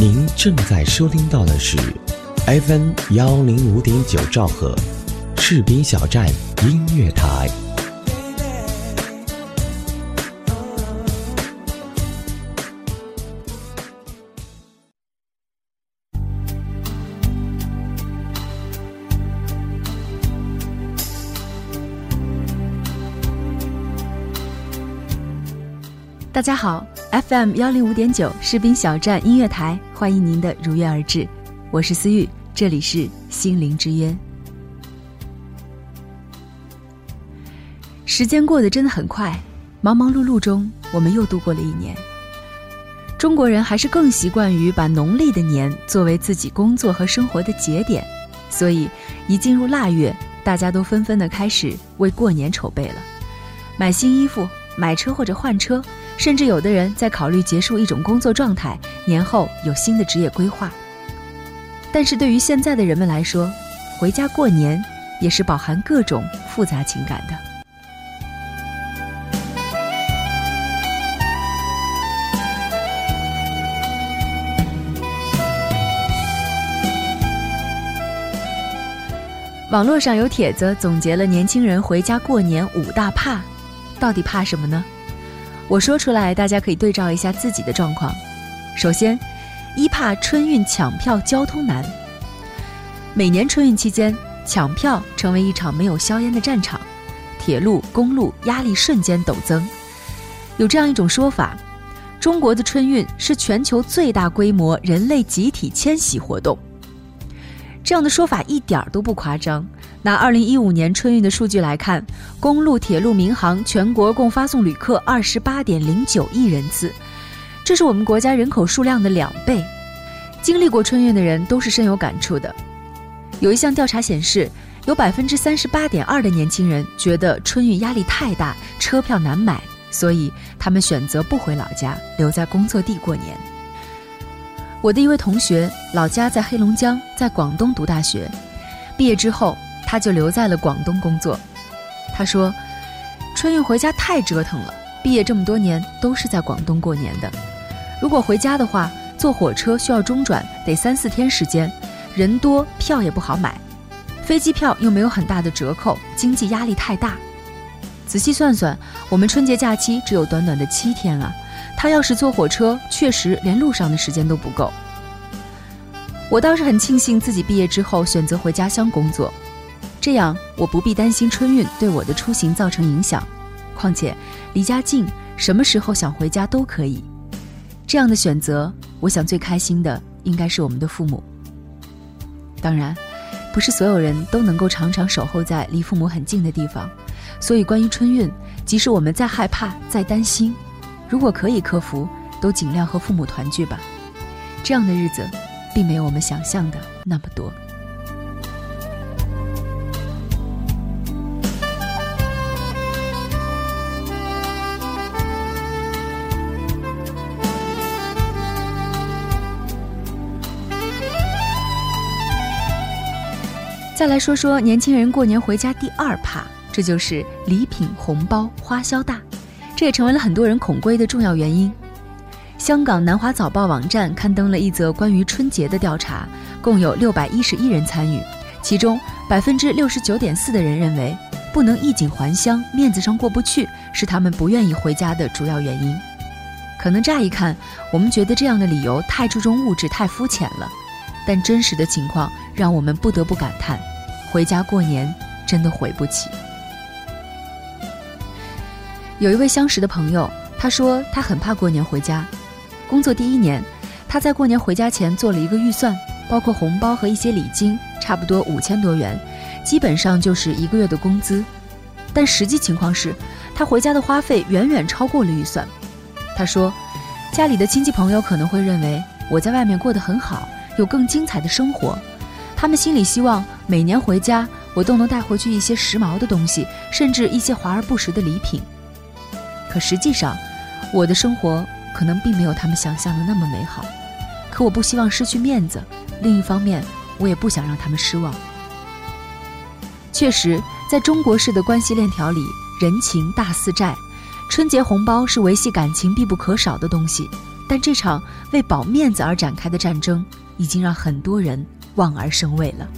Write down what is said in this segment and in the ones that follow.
您正在收听到的是 FM 幺零五点九兆赫，士兵小站音乐台。大家好，FM 幺零五点九士兵小站音乐台，欢迎您的如约而至，我是思玉，这里是心灵之约。时间过得真的很快，忙忙碌碌中，我们又度过了一年。中国人还是更习惯于把农历的年作为自己工作和生活的节点，所以一进入腊月，大家都纷纷的开始为过年筹备了，买新衣服，买车或者换车。甚至有的人在考虑结束一种工作状态，年后有新的职业规划。但是对于现在的人们来说，回家过年也是饱含各种复杂情感的。网络上有帖子总结了年轻人回家过年五大怕，到底怕什么呢？我说出来，大家可以对照一下自己的状况。首先，一怕春运抢票交通难。每年春运期间，抢票成为一场没有硝烟的战场，铁路、公路压力瞬间陡增。有这样一种说法：中国的春运是全球最大规模人类集体迁徙活动。这样的说法一点儿都不夸张。拿二零一五年春运的数据来看，公路、铁路、民航全国共发送旅客二十八点零九亿人次，这是我们国家人口数量的两倍。经历过春运的人都是深有感触的。有一项调查显示，有百分之三十八点二的年轻人觉得春运压力太大，车票难买，所以他们选择不回老家，留在工作地过年。我的一位同学，老家在黑龙江，在广东读大学，毕业之后。他就留在了广东工作。他说：“春运回家太折腾了，毕业这么多年都是在广东过年的。如果回家的话，坐火车需要中转，得三四天时间，人多票也不好买，飞机票又没有很大的折扣，经济压力太大。仔细算算，我们春节假期只有短短的七天啊！他要是坐火车，确实连路上的时间都不够。我倒是很庆幸自己毕业之后选择回家乡工作。”这样我不必担心春运对我的出行造成影响，况且离家近，什么时候想回家都可以。这样的选择，我想最开心的应该是我们的父母。当然，不是所有人都能够常常守候在离父母很近的地方，所以关于春运，即使我们再害怕、再担心，如果可以克服，都尽量和父母团聚吧。这样的日子，并没有我们想象的那么多。再来说说年轻人过年回家第二怕，这就是礼品、红包、花销大，这也成为了很多人恐归的重要原因。香港南华早报网站刊登了一则关于春节的调查，共有六百一十一人参与，其中百分之六十九点四的人认为不能衣锦还乡，面子上过不去，是他们不愿意回家的主要原因。可能乍一看，我们觉得这样的理由太注重物质、太肤浅了，但真实的情况让我们不得不感叹。回家过年真的回不起。有一位相识的朋友，他说他很怕过年回家。工作第一年，他在过年回家前做了一个预算，包括红包和一些礼金，差不多五千多元，基本上就是一个月的工资。但实际情况是，他回家的花费远远超过了预算。他说，家里的亲戚朋友可能会认为我在外面过得很好，有更精彩的生活。他们心里希望每年回家，我都能带回去一些时髦的东西，甚至一些华而不实的礼品。可实际上，我的生活可能并没有他们想象的那么美好。可我不希望失去面子，另一方面，我也不想让他们失望。确实，在中国式的关系链条里，人情大似债，春节红包是维系感情必不可少的东西，但这场为保面子而展开的战争，已经让很多人望而生畏了。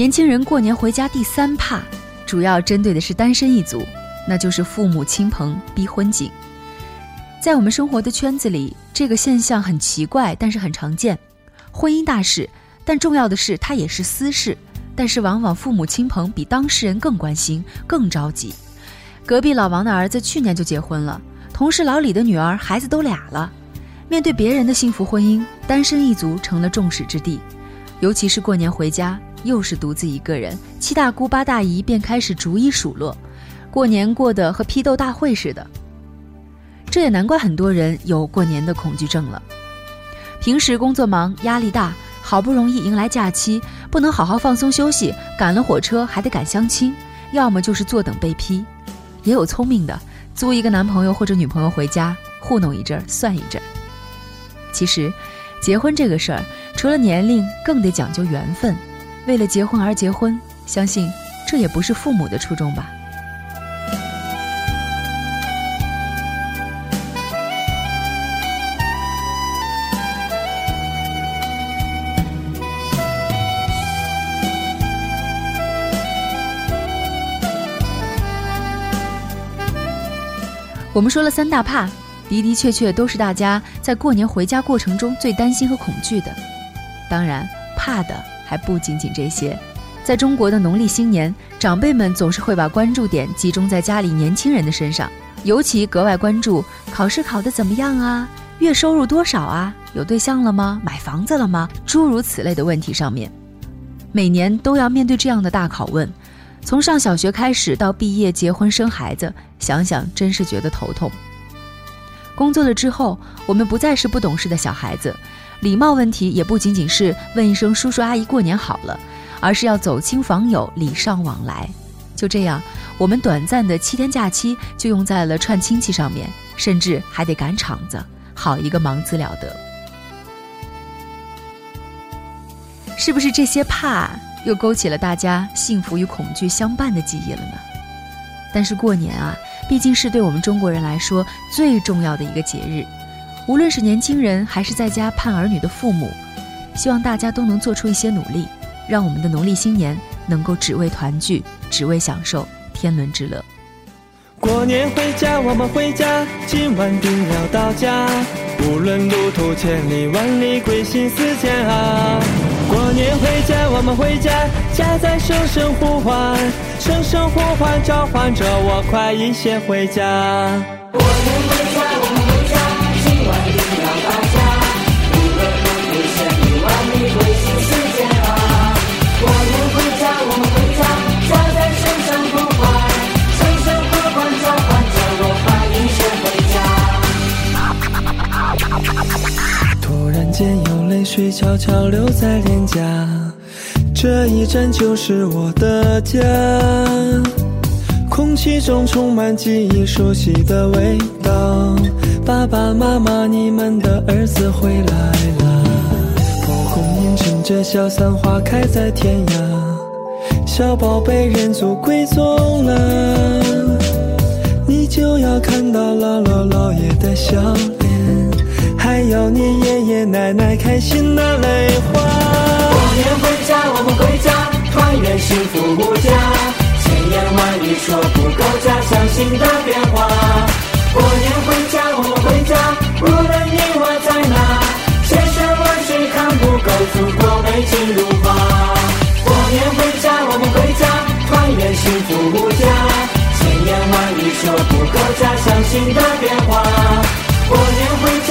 年轻人过年回家第三怕，主要针对的是单身一族，那就是父母亲朋逼婚紧。在我们生活的圈子里，这个现象很奇怪，但是很常见。婚姻大事，但重要的是它也是私事，但是往往父母亲朋比当事人更关心、更着急。隔壁老王的儿子去年就结婚了，同事老李的女儿孩子都俩了。面对别人的幸福婚姻，单身一族成了众矢之的，尤其是过年回家。又是独自一个人，七大姑八大姨便开始逐一数落，过年过得和批斗大会似的。这也难怪很多人有过年的恐惧症了。平时工作忙，压力大，好不容易迎来假期，不能好好放松休息，赶了火车还得赶相亲，要么就是坐等被批。也有聪明的，租一个男朋友或者女朋友回家糊弄一阵儿算一阵儿。其实，结婚这个事儿，除了年龄，更得讲究缘分。为了结婚而结婚，相信这也不是父母的初衷吧。我们说了三大怕，的的确确都是大家在过年回家过程中最担心和恐惧的。当然，怕的。还不仅仅这些，在中国的农历新年，长辈们总是会把关注点集中在家里年轻人的身上，尤其格外关注考试考得怎么样啊，月收入多少啊，有对象了吗，买房子了吗，诸如此类的问题上面。每年都要面对这样的大拷问，从上小学开始到毕业、结婚、生孩子，想想真是觉得头痛。工作了之后，我们不再是不懂事的小孩子。礼貌问题也不仅仅是问一声“叔叔阿姨过年好了”，而是要走亲访友，礼尚往来。就这样，我们短暂的七天假期就用在了串亲戚上面，甚至还得赶场子，好一个忙字了得。是不是这些怕又勾起了大家幸福与恐惧相伴的记忆了呢？但是过年啊，毕竟是对我们中国人来说最重要的一个节日。无论是年轻人还是在家盼儿女的父母，希望大家都能做出一些努力，让我们的农历新年能够只为团聚，只为享受天伦之乐。过年回家，我们回家，今晚定要到家。无论路途千里万里，归心似箭啊。过年回家，我们回家，家在声声呼唤，声声呼唤召唤着我，快一些回家。过年回家，水悄悄流在脸颊，这一站就是我的家。空气中充满记忆，熟悉的味道。爸爸妈妈，你们的儿子回来了。蒲公英乘着小伞，花开在天涯。小宝贝认祖归宗了，你就要看到姥姥姥爷的笑脸。还有你爷爷奶奶开心的泪花。过年回家，我们回家，团圆幸福无价。千言万语说不够家乡新的变化。过年回家，我们回家，无论你我在哪，千山万水看不够祖国美景如画。过年回家，我们回家，团圆幸福无价。千言万语说不够家乡新的变化。过年回家，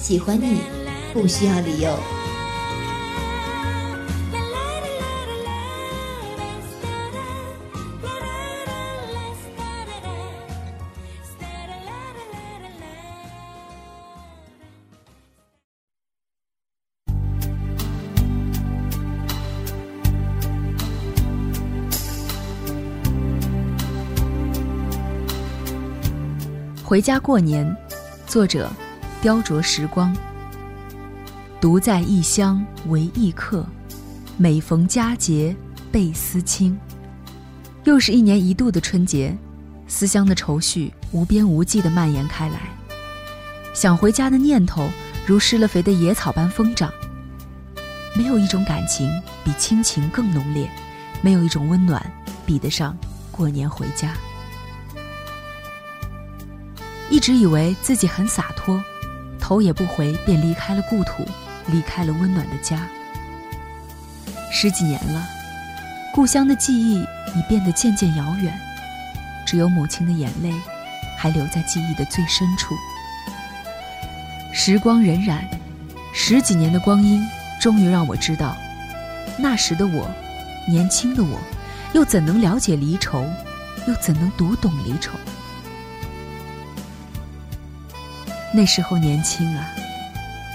喜欢你不需要理由。回家过年，作者：雕琢时光。独在异乡为异客，每逢佳节倍思亲。又是一年一度的春节，思乡的愁绪无边无际地蔓延开来，想回家的念头如施了肥的野草般疯长。没有一种感情比亲情更浓烈，没有一种温暖比得上过年回家。一直以为自己很洒脱，头也不回便离开了故土，离开了温暖的家。十几年了，故乡的记忆已变得渐渐遥远，只有母亲的眼泪还留在记忆的最深处。时光荏苒，十几年的光阴，终于让我知道，那时的我，年轻的我，又怎能了解离愁，又怎能读懂离愁？那时候年轻啊，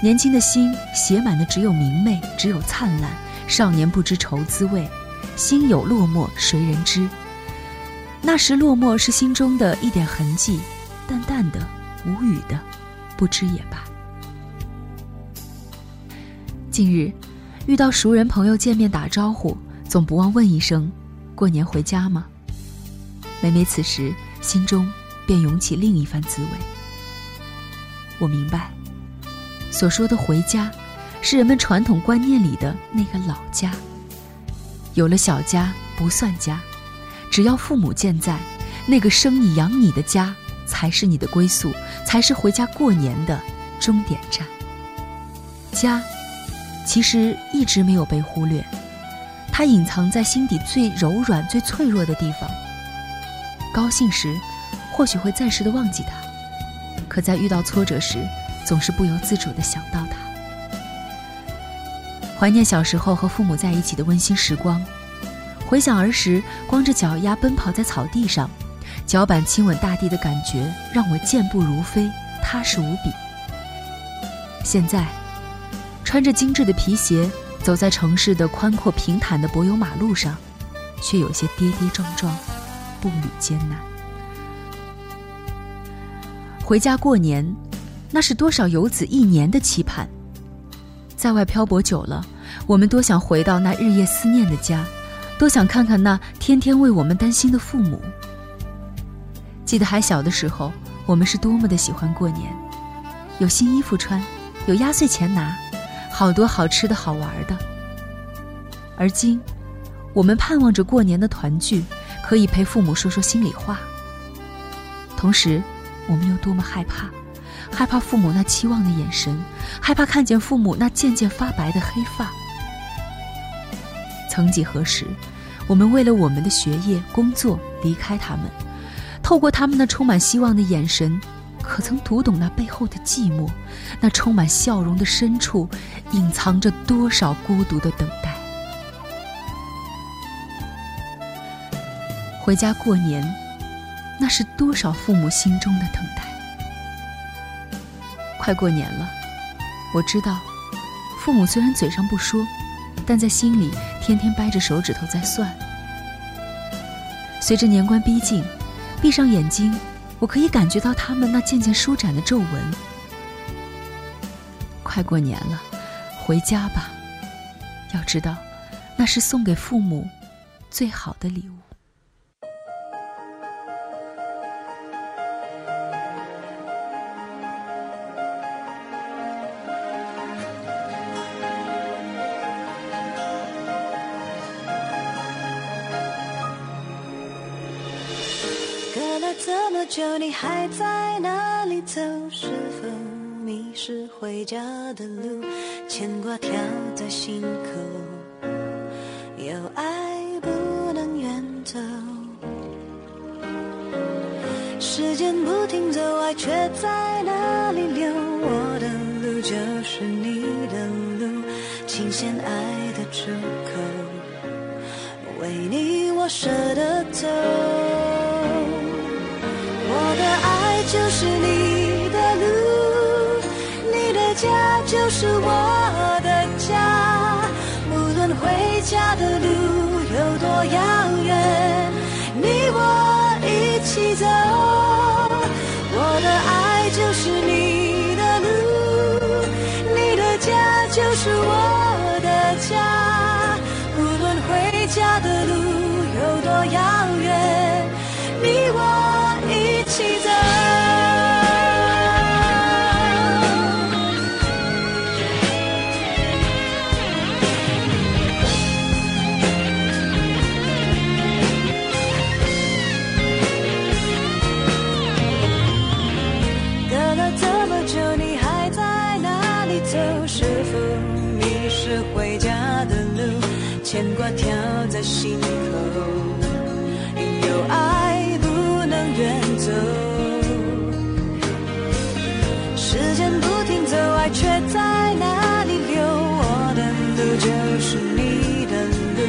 年轻的心写满的只有明媚，只有灿烂。少年不知愁滋味，心有落寞谁人知？那时落寞是心中的一点痕迹，淡淡的，无语的，不知也罢。近日，遇到熟人朋友见面打招呼，总不忘问一声：“过年回家吗？”每每此时，心中便涌起另一番滋味。我明白，所说的回家，是人们传统观念里的那个老家。有了小家不算家，只要父母健在，那个生你养你的家才是你的归宿，才是回家过年的终点站。家，其实一直没有被忽略，它隐藏在心底最柔软、最脆弱的地方。高兴时，或许会暂时的忘记它。可在遇到挫折时，总是不由自主地想到他，怀念小时候和父母在一起的温馨时光，回想儿时光着脚丫奔跑在草地上，脚板亲吻大地的感觉，让我健步如飞，踏实无比。现在，穿着精致的皮鞋，走在城市的宽阔平坦的柏油马路上，却有些跌跌撞撞，步履艰难。回家过年，那是多少游子一年的期盼。在外漂泊久了，我们多想回到那日夜思念的家，多想看看那天天为我们担心的父母。记得还小的时候，我们是多么的喜欢过年，有新衣服穿，有压岁钱拿，好多好吃的好玩的。而今，我们盼望着过年的团聚，可以陪父母说说心里话，同时。我们有多么害怕，害怕父母那期望的眼神，害怕看见父母那渐渐发白的黑发。曾几何时，我们为了我们的学业、工作离开他们，透过他们那充满希望的眼神，可曾读懂那背后的寂寞？那充满笑容的深处，隐藏着多少孤独的等待？回家过年。那是多少父母心中的等待。快过年了，我知道，父母虽然嘴上不说，但在心里天天掰着手指头在算。随着年关逼近，闭上眼睛，我可以感觉到他们那渐渐舒展的皱纹。快过年了，回家吧，要知道，那是送给父母最好的礼物。了这么久，你还在哪里走？是否迷失回家的路？牵挂跳在心口，有爱不能远走。时间不停走，爱却在哪里流？我的路就是你的路，琴弦爱的出口，为你我舍得走。就是我的家，无论回家的路有多遥远，你我一起走。心口，有爱不能远走。时间不停走，爱却在哪里流？我的路就是你的路，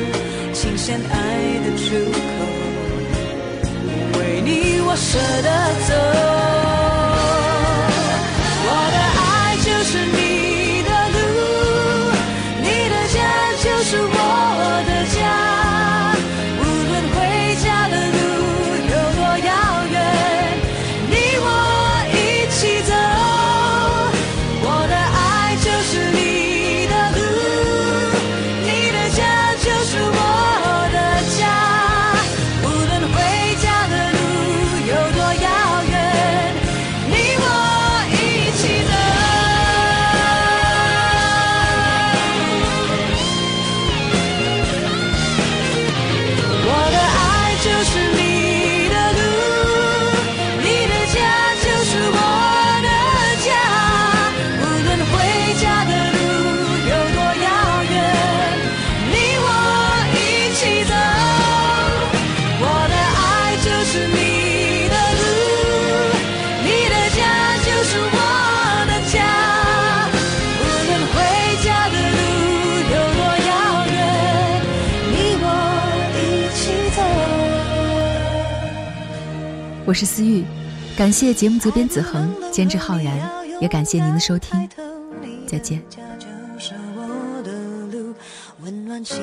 琴弦爱的出口，为你我舍得走。我是思玉，感谢节目责编子恒，监制浩然，也感谢您的收听，再见。温暖心。